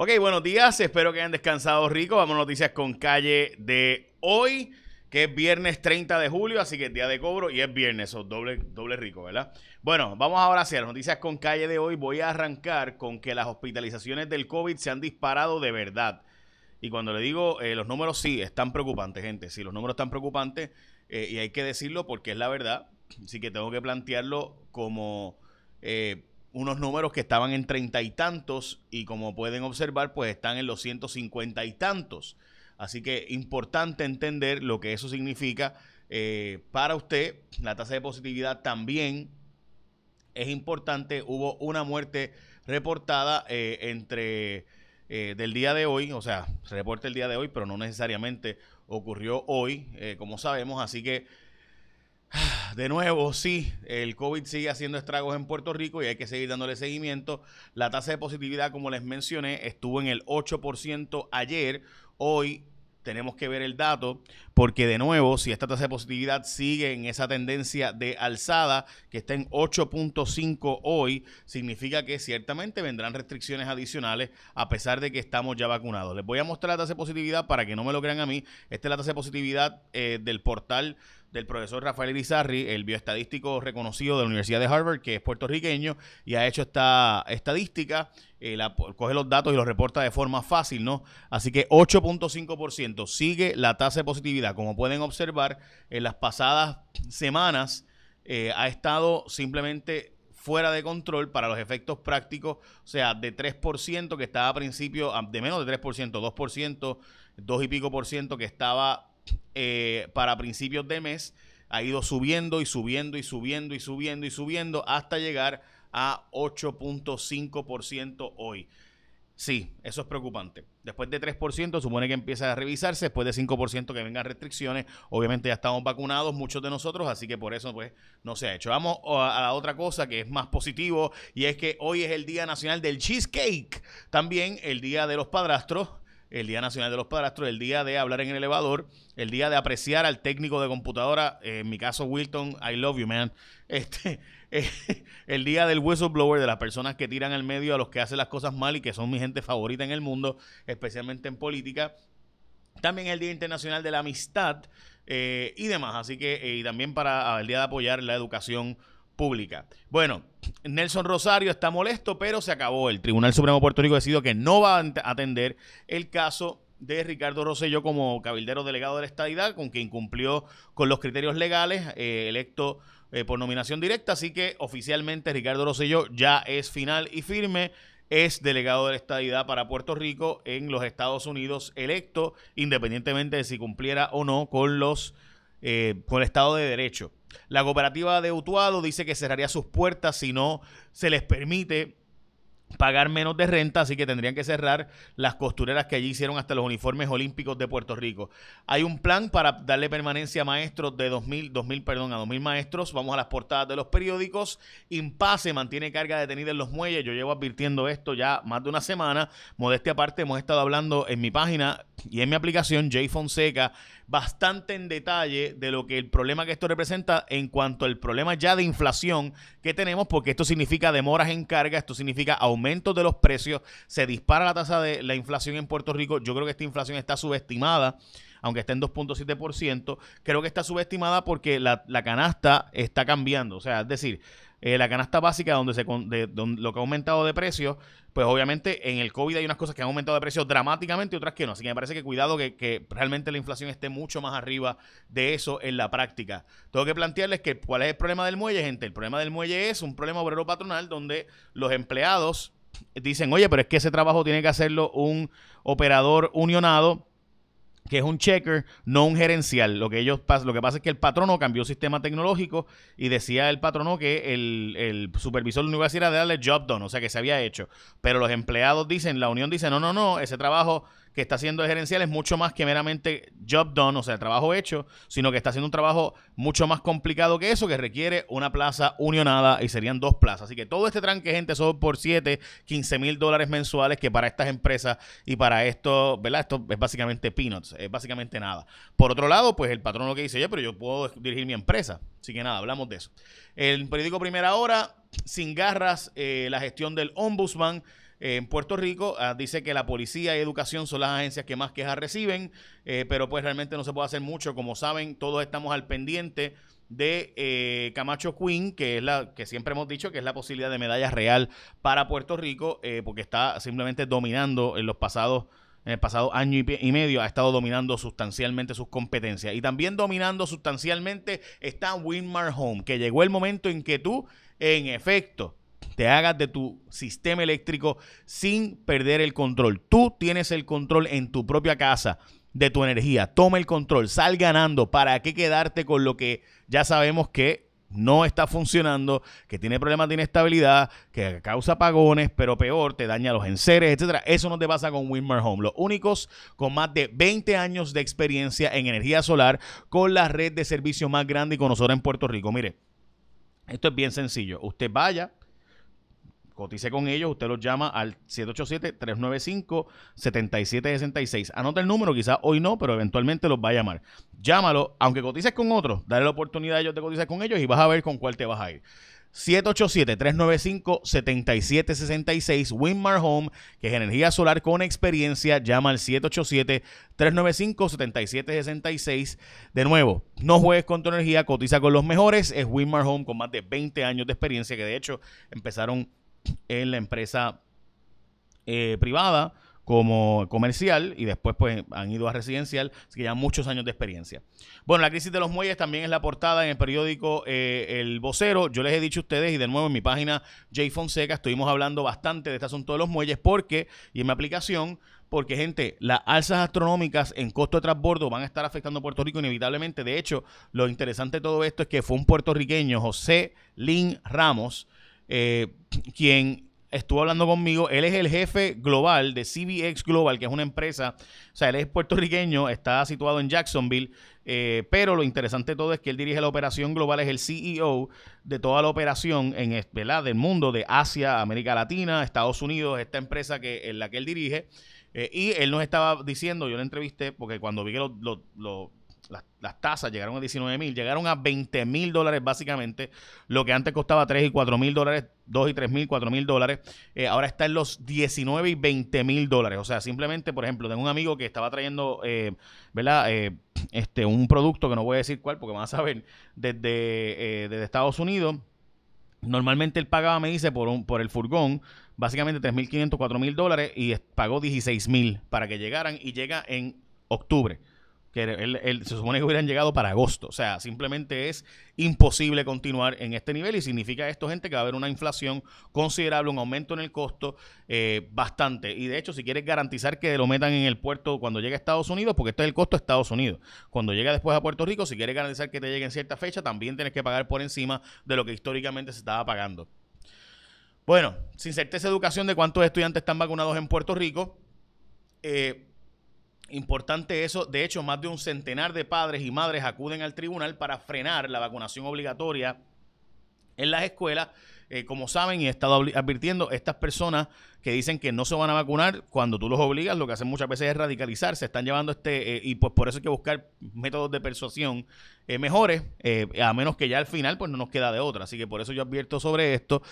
Ok, buenos días. Espero que hayan descansado rico. Vamos a noticias con calle de hoy, que es viernes 30 de julio, así que es día de cobro y es viernes, o doble, doble rico, ¿verdad? Bueno, vamos ahora hacia las noticias con calle de hoy. Voy a arrancar con que las hospitalizaciones del COVID se han disparado de verdad. Y cuando le digo eh, los números, sí, están preocupantes, gente. Sí, los números están preocupantes eh, y hay que decirlo porque es la verdad. Así que tengo que plantearlo como eh, unos números que estaban en treinta y tantos y como pueden observar, pues están en los ciento cincuenta y tantos. Así que importante entender lo que eso significa eh, para usted. La tasa de positividad también es importante. Hubo una muerte reportada eh, entre eh, del día de hoy, o sea, se reporta el día de hoy, pero no necesariamente ocurrió hoy, como sabemos. Así que de nuevo, sí, el COVID sigue haciendo estragos en Puerto Rico y hay que seguir dándole seguimiento. La tasa de positividad, como les mencioné, estuvo en el 8% ayer. Hoy tenemos que ver el dato porque de nuevo, si esta tasa de positividad sigue en esa tendencia de alzada que está en 8.5 hoy, significa que ciertamente vendrán restricciones adicionales a pesar de que estamos ya vacunados. Les voy a mostrar la tasa de positividad para que no me lo crean a mí. Esta es la tasa de positividad eh, del portal del profesor Rafael Irizarri, el bioestadístico reconocido de la Universidad de Harvard, que es puertorriqueño y ha hecho esta estadística. Eh, coge los datos y los reporta de forma fácil, ¿no? Así que 8.5% sigue la tasa de positividad. Como pueden observar, en las pasadas semanas eh, ha estado simplemente fuera de control para los efectos prácticos, o sea, de 3% que estaba a principio, de menos de 3%, 2%, 2 y pico por ciento que estaba eh, para principios de mes ha ido subiendo y subiendo y subiendo y subiendo y subiendo hasta llegar a 8.5% hoy. Sí, eso es preocupante. Después de 3% supone que empieza a revisarse, después de 5% que vengan restricciones, obviamente ya estamos vacunados muchos de nosotros, así que por eso pues no se ha hecho. Vamos a la otra cosa que es más positivo y es que hoy es el Día Nacional del Cheesecake, también el Día de los Padrastros el Día Nacional de los Padrastros, el día de hablar en el elevador, el día de apreciar al técnico de computadora, eh, en mi caso Wilton, I love you, man. Este, eh, el día del whistleblower, de las personas que tiran al medio a los que hacen las cosas mal y que son mi gente favorita en el mundo, especialmente en política. También el Día Internacional de la Amistad eh, y demás. Así que, y también para el día de apoyar la educación pública. Bueno, Nelson Rosario está molesto, pero se acabó. El Tribunal Supremo de Puerto Rico decidió que no va a atender el caso de Ricardo Rosselló como cabildero delegado de la estadidad, con que incumplió con los criterios legales, eh, electo eh, por nominación directa. Así que oficialmente Ricardo Rosselló ya es final y firme. Es delegado de la estadidad para Puerto Rico en los Estados Unidos, electo, independientemente de si cumpliera o no con los eh, con el Estado de Derecho. La cooperativa de Utuado dice que cerraría sus puertas si no se les permite pagar menos de renta, así que tendrían que cerrar las costureras que allí hicieron hasta los uniformes olímpicos de Puerto Rico. Hay un plan para darle permanencia a maestros de 2000, 2000 perdón, a 2000 maestros. Vamos a las portadas de los periódicos. Impase mantiene carga detenida en los muelles. Yo llevo advirtiendo esto ya más de una semana. Modestia aparte, hemos estado hablando en mi página y en mi aplicación J Fonseca bastante en detalle de lo que el problema que esto representa en cuanto al problema ya de inflación que tenemos, porque esto significa demoras en carga, esto significa aumentos de los precios, se dispara la tasa de la inflación en Puerto Rico. Yo creo que esta inflación está subestimada aunque está en 2.7%, creo que está subestimada porque la, la, canasta está cambiando. O sea, es decir, eh, la canasta básica donde se de, lo que ha aumentado de precio, pues obviamente en el COVID hay unas cosas que han aumentado de precio dramáticamente y otras que no. Así que me parece que cuidado que, que, realmente la inflación esté mucho más arriba de eso en la práctica. Tengo que plantearles que cuál es el problema del muelle, gente. El problema del muelle es un problema obrero patronal donde los empleados dicen, oye, pero es que ese trabajo tiene que hacerlo un operador unionado que es un checker, no un gerencial. Lo que ellos lo que pasa es que el patrono cambió sistema tecnológico y decía el patrono que el, el supervisor único que hacía era darle job done, o sea que se había hecho. Pero los empleados dicen, la unión dice, no, no, no, ese trabajo que está haciendo el gerencial es mucho más que meramente job done, o sea, trabajo hecho, sino que está haciendo un trabajo mucho más complicado que eso, que requiere una plaza unionada y serían dos plazas. Así que todo este tranque, gente, son por 7, 15 mil dólares mensuales, que para estas empresas y para esto, ¿verdad? Esto es básicamente peanuts, es básicamente nada. Por otro lado, pues el patrón lo que dice, oye, pero yo puedo dirigir mi empresa. Así que nada, hablamos de eso. El periódico Primera Hora, sin garras, eh, la gestión del ombudsman en Puerto Rico. Ah, dice que la policía y educación son las agencias que más quejas reciben, eh, pero pues realmente no se puede hacer mucho. Como saben, todos estamos al pendiente de eh, Camacho Queen, que es la que siempre hemos dicho que es la posibilidad de medalla real para Puerto Rico, eh, porque está simplemente dominando en los pasados en el pasado año y, medio ha estado dominando sustancialmente sus competencias. Y también dominando sustancialmente está Winmar Home, que llegó el momento en que tú, en efecto, te hagas de tu sistema eléctrico sin perder el control. Tú tienes el control en tu propia casa de tu energía. Toma el control, sal ganando. ¿Para qué quedarte con lo que ya sabemos que no está funcionando, que tiene problemas de inestabilidad, que causa apagones, pero peor, te daña los enseres, etcétera. Eso no te pasa con Winmar Home. Los únicos con más de 20 años de experiencia en energía solar, con la red de servicio más grande y conocedora en Puerto Rico. Mire, esto es bien sencillo. Usted vaya, cotice con ellos, usted los llama al 787-395-7766. Anota el número, quizás hoy no, pero eventualmente los va a llamar. Llámalo, aunque cotices con otros, dale la oportunidad a ellos de cotizar con ellos y vas a ver con cuál te vas a ir. 787-395-7766, Winmar Home, que es energía solar con experiencia. Llama al 787-395-7766. De nuevo, no juegues con tu energía, cotiza con los mejores. Es Winmar Home con más de 20 años de experiencia, que de hecho empezaron en la empresa eh, privada como comercial y después pues han ido a residencial, así que ya muchos años de experiencia. Bueno, la crisis de los muelles también es la portada en el periódico eh, El Vocero. Yo les he dicho a ustedes y de nuevo en mi página J Fonseca estuvimos hablando bastante de este asunto de los muelles porque, y en mi aplicación, porque gente, las alzas astronómicas en costo de transbordo van a estar afectando a Puerto Rico inevitablemente. De hecho, lo interesante de todo esto es que fue un puertorriqueño, José Lin Ramos, eh, quien estuvo hablando conmigo. Él es el jefe global de CBX Global, que es una empresa, o sea, él es puertorriqueño, está situado en Jacksonville, eh, pero lo interesante de todo es que él dirige la operación global, es el CEO de toda la operación en, ¿verdad? del mundo, de Asia, América Latina, Estados Unidos, esta empresa que, en la que él dirige. Eh, y él nos estaba diciendo, yo le entrevisté, porque cuando vi que lo las, tasas llegaron a 19 mil, llegaron a 20 mil dólares básicamente, lo que antes costaba 3 y 4 mil dólares, 2 y 3 mil, 4 mil dólares, eh, ahora está en los 19 y 20 mil dólares. O sea, simplemente, por ejemplo, tengo un amigo que estaba trayendo, eh. Eh, este, un producto que no voy a decir cuál porque van a saber, desde, desde Estados Unidos. Normalmente él pagaba, me dice, por, un, por el furgón, básicamente 3.500, 4.000 dólares y pagó 16.000 para que llegaran y llega en octubre que él, se supone que hubieran llegado para agosto. O sea, simplemente es imposible continuar en este nivel y significa esto, gente, que va a haber una inflación considerable, un aumento en el costo eh, bastante. Y de hecho, si quieres garantizar que lo metan en el puerto cuando llegue a Estados Unidos, porque esto es el costo de Estados Unidos. Cuando llega después a Puerto Rico, si quieres garantizar que te llegue en cierta fecha, también tienes que pagar por encima de lo que históricamente se estaba pagando. Bueno, sin certeza educación de cuántos estudiantes están vacunados en Puerto Rico. Eh, Importante eso, de hecho, más de un centenar de padres y madres acuden al tribunal para frenar la vacunación obligatoria en las escuelas. Eh, como saben y he estado advirtiendo, estas personas que dicen que no se van a vacunar, cuando tú los obligas, lo que hacen muchas veces es radicalizarse, están llevando este, eh, y pues por eso hay que buscar métodos de persuasión eh, mejores, a menos que ya al final pues no nos queda de otra. Así que por eso yo advierto sobre esto,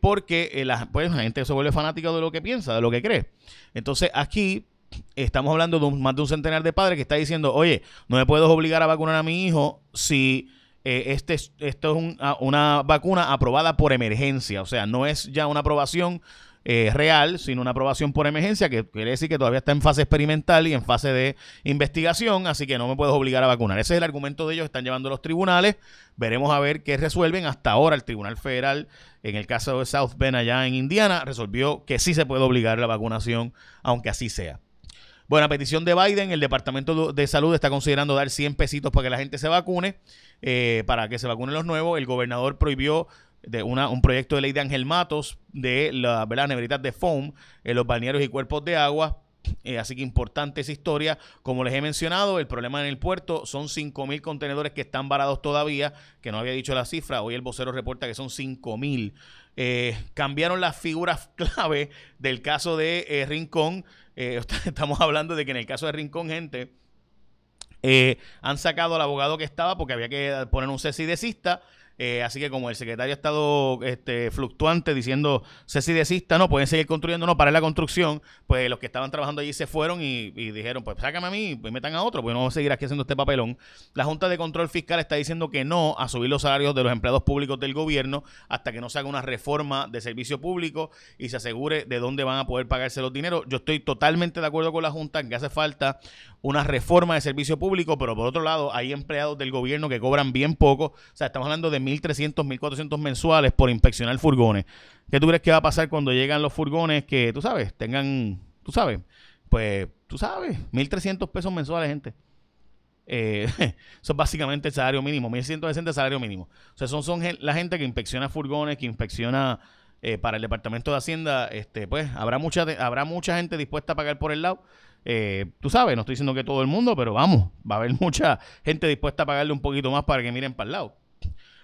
porque la, pues, la gente se vuelve fanática de lo que piensa, de lo que cree. Entonces aquí estamos hablando de más de un centenar de padres que está diciendo, oye, no me puedes obligar a vacunar a mi hijo si eh, este, esto es una vacuna aprobada por emergencia. O sea, no es ya una aprobación eh, real, sino una aprobación por emergencia, que quiere decir que todavía está en fase experimental y en fase de investigación, así que no me puedes obligar a vacunar. Ese es el argumento de ellos, están llevando a los tribunales. Veremos a ver qué resuelven. Hasta ahora el Tribunal Federal, en el caso de South Bend allá en Indiana, resolvió que sí se puede obligar la vacunación, aunque así sea. Bueno, a petición de Biden, el Departamento de Salud está considerando dar 100 pesitos para que la gente se vacune, eh, para que se vacunen los nuevos. El gobernador prohibió de una, un proyecto de ley de Ángel Matos de la ¿verdad? neveritas de foam en los balnearios y cuerpos de agua. Eh, así que importante esa historia. Como les he mencionado, el problema en el puerto son 5.000 contenedores que están varados todavía, que no había dicho la cifra. Hoy el vocero reporta que son 5.000. Eh, cambiaron las figuras clave del caso de eh, Rincón. Eh, estamos hablando de que en el caso de Rincón, gente, han sacado al abogado que estaba porque había que poner un cesidecista. Eh, así que como el secretario ha estado este, fluctuante diciendo sé si desista, no, pueden seguir construyendo, no, para la construcción, pues los que estaban trabajando allí se fueron y, dijeron, pues sácame a mí, pues metan a otro, pues no vamos a seguir aquí haciendo este papelón. La Junta de Control Fiscal está diciendo que no a subir los salarios de los empleados públicos del gobierno hasta que no se haga una reforma de servicio público y se asegure de dónde van a poder pagarse los dineros. Yo estoy totalmente de acuerdo con la Junta en que hace falta una reforma de servicio público, pero por otro lado hay empleados del gobierno que cobran bien poco, o sea, estamos hablando de 1.300, 1.400 mensuales por inspeccionar furgones. ¿Qué tú crees que va a pasar cuando llegan los furgones que, tú sabes, tengan, tú sabes, pues, tú sabes, 1.300 pesos mensuales, gente? Eh, eso es básicamente el salario mínimo, 1.160 salario mínimo. O sea, son, son la gente que inspecciona furgones, que inspecciona eh, para el Departamento de Hacienda, este, pues habrá mucha, habrá mucha gente dispuesta a pagar por el lado. Eh, tú sabes, no estoy diciendo que todo el mundo, pero vamos, va a haber mucha gente dispuesta a pagarle un poquito más para que miren para el lado.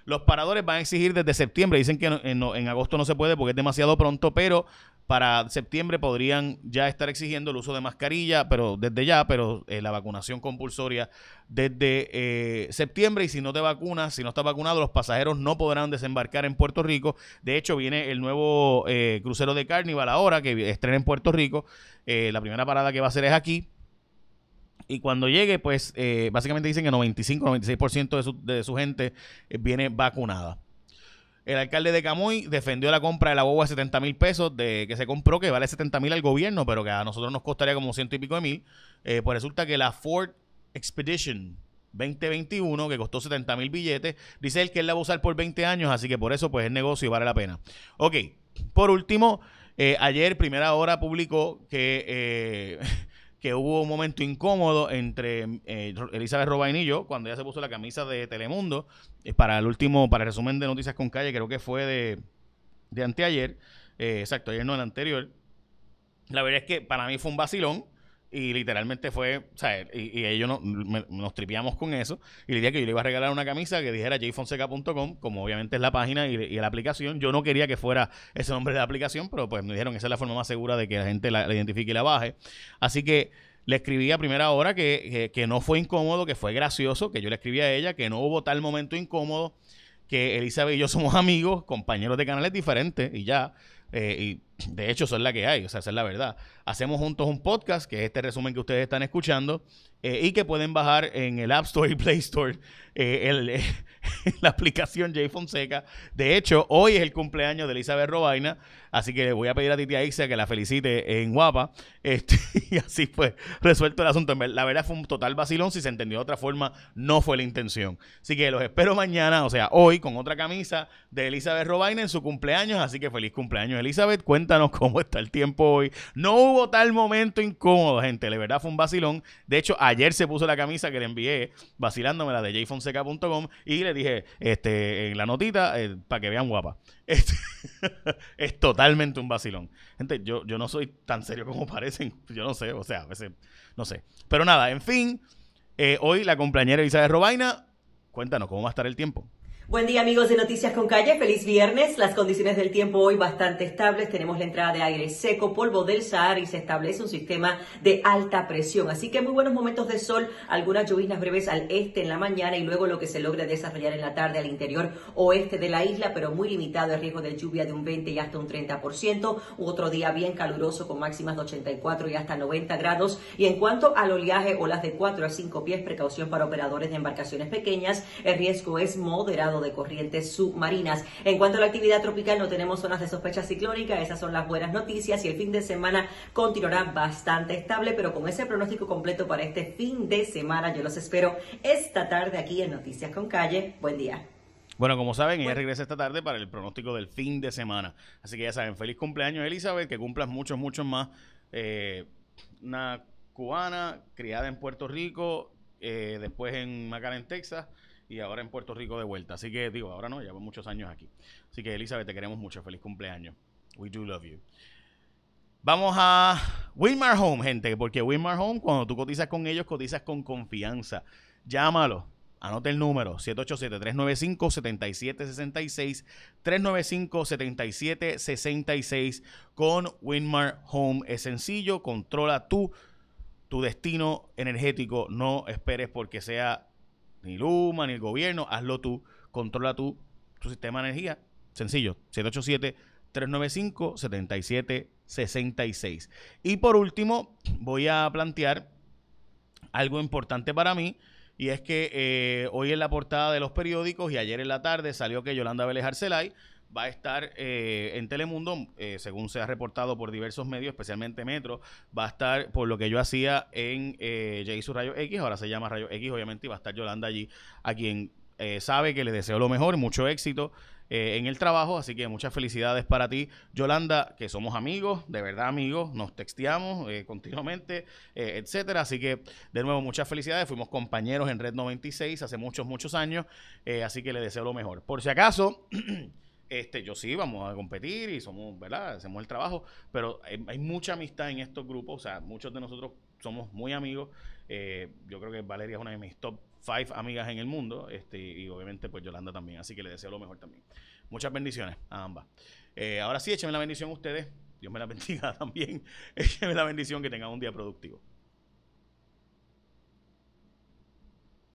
Los paradores van a exigir desde septiembre, dicen que en, agosto no se puede porque es demasiado pronto, pero para septiembre podrían ya estar exigiendo el uso de mascarilla, pero desde ya, pero eh, la vacunación compulsoria desde eh, septiembre y si no te vacunas, si no estás vacunado, los pasajeros no podrán desembarcar en Puerto Rico. De hecho, viene el nuevo eh, crucero de Carnival ahora que estrena en Puerto Rico. la primera parada que va a hacer es aquí. Y cuando llegue, pues básicamente dicen que 95-96% de su, de su gente viene vacunada. El alcalde de Camuy defendió la compra de la boba de 70 mil pesos de que se compró, que vale 70 mil al gobierno, pero que a nosotros nos costaría como ciento y pico de mil. Eh, pues resulta que la Ford Expedition 2021, que costó 70 mil billetes, dice él que él la va a usar por 20 años, así que por eso pues es negocio y vale la pena. Ok, por último, eh, ayer, primera hora, publicó que... Eh, que hubo un momento incómodo entre eh, Elizabeth Robain y yo cuando ella se puso la camisa de Telemundo eh, para el último, para el resumen de Noticias con Calle, creo que fue de, de anteayer, eh, exacto, ayer no, el anterior. La verdad es que para mí fue un vacilón y literalmente fue, o sea, y, ellos no, nos tripiamos con eso. Y le dije que yo le iba a regalar una camisa que dijera jfonseca.com, como obviamente es la página y, la aplicación. Yo no quería que fuera ese nombre de la aplicación, pero pues me dijeron que esa es la forma más segura de que la gente la, identifique y la baje. Así que le escribí a primera hora que, que, no fue incómodo, que fue gracioso, que yo le escribí a ella, que no hubo tal momento incómodo, que Elizabeth y yo somos amigos, compañeros de canales diferentes y ya. Eh, y de hecho, eso es la que hay, o sea, esa es la verdad. Hacemos juntos un podcast, que es este resumen que ustedes están escuchando, eh, y que pueden bajar en el App Store y Play Store eh, la aplicación J Fonseca. De hecho, hoy es el cumpleaños de Elizabeth Robaina, así que le voy a pedir a Titi Aixa que la felicite en guapa. Este, y así fue resuelto el asunto. La verdad fue un total vacilón. Si se entendió de otra forma, no fue la intención. Así que los espero mañana, o sea, hoy, con otra camisa de Elizabeth Robaina en su cumpleaños. Así que feliz cumpleaños, Elizabeth. Cuéntanos cómo está el tiempo hoy. No hubo tal momento incómodo, gente. De verdad fue un vacilón. De hecho, ayer se puso la camisa que le envié, vacilándome la de jfonseca.com, y le dije, este, en la notita, eh, para que vean guapa. Este, es totalmente un vacilón. Gente, yo, yo no soy tan serio como parecen. Yo no sé, o sea, a veces, no sé. Pero nada, en fin, eh, hoy la compañera Isabel Robaina, cuéntanos cómo va a estar el tiempo. Buen día amigos de Noticias con Calle, feliz viernes. Las condiciones del tiempo hoy bastante estables. Tenemos la entrada de aire seco, polvo del Sahara y se establece un sistema de alta presión. Así que muy buenos momentos de sol, algunas lluvias breves al este en la mañana y luego lo que se logra desarrollar en la tarde al interior oeste de la isla, pero muy limitado el riesgo de lluvia de un 20 y hasta un 30%. Otro día bien caluroso con máximas de 84 y hasta 90 grados. Y en cuanto al oleaje, olas de 4 a 5 pies, precaución para operadores de embarcaciones pequeñas. El riesgo es moderado de corrientes submarinas. En cuanto a la actividad tropical, no tenemos zonas de sospecha ciclónica, esas son las buenas noticias y el fin de semana continuará bastante estable, pero con ese pronóstico completo para este fin de semana, yo los espero esta tarde aquí en Noticias con Calle. Buen día. Bueno, como saben, ella regresa esta tarde para el pronóstico del fin de semana. Así que ya saben, feliz cumpleaños Elizabeth, que cumplas muchos, muchos más. Eh, una cubana criada en Puerto Rico, eh, después en McAllen, Texas y ahora en Puerto Rico de vuelta. Así que digo, ahora no, llevo muchos años aquí. Así que Elizabeth, te queremos mucho. Feliz cumpleaños. We do love you. Vamos a Wilmar Home, gente, porque Wilmar Home, cuando tú cotizas con ellos, cotizas con confianza. Llámalo. Anote el número 787-395-7766. 395-7766 con Winmar Home. Es sencillo, controla tú tu destino energético. No esperes porque sea ni Luma, ni el gobierno, hazlo tú, controla tú tu sistema de energía. Sencillo, 787-395-7766. Y por último, voy a plantear algo importante para mí. Y es que eh, hoy en la portada de los periódicos y ayer en la tarde salió que Yolanda Vélez Arcelay va a estar eh, en Telemundo, eh, según se ha reportado por diversos medios, especialmente Metro, va a estar por lo que yo hacía en eh, hizo Rayo X, ahora se llama Rayo X, obviamente, y va a estar Yolanda allí, a quien eh, sabe que le deseo lo mejor, mucho éxito en el trabajo, así que muchas felicidades para ti, Yolanda, que somos amigos, de verdad amigos, nos texteamos continuamente, etcétera, así que de nuevo muchas felicidades, fuimos compañeros en Red 96 hace muchos, muchos años, así que le deseo lo mejor. Por si acaso... Este, yo sí, vamos a competir y somos, ¿verdad? Hacemos el trabajo, pero hay, mucha amistad en estos grupos, o sea, muchos de nosotros somos muy amigos. Eh, yo creo que Valeria es una de mis top five amigas en el mundo, este, y obviamente pues Yolanda también, así que le deseo lo mejor también. Muchas bendiciones a ambas. Eh, ahora sí, échenme la bendición ustedes, Dios me la bendiga también, échenme la bendición que tengan un día productivo.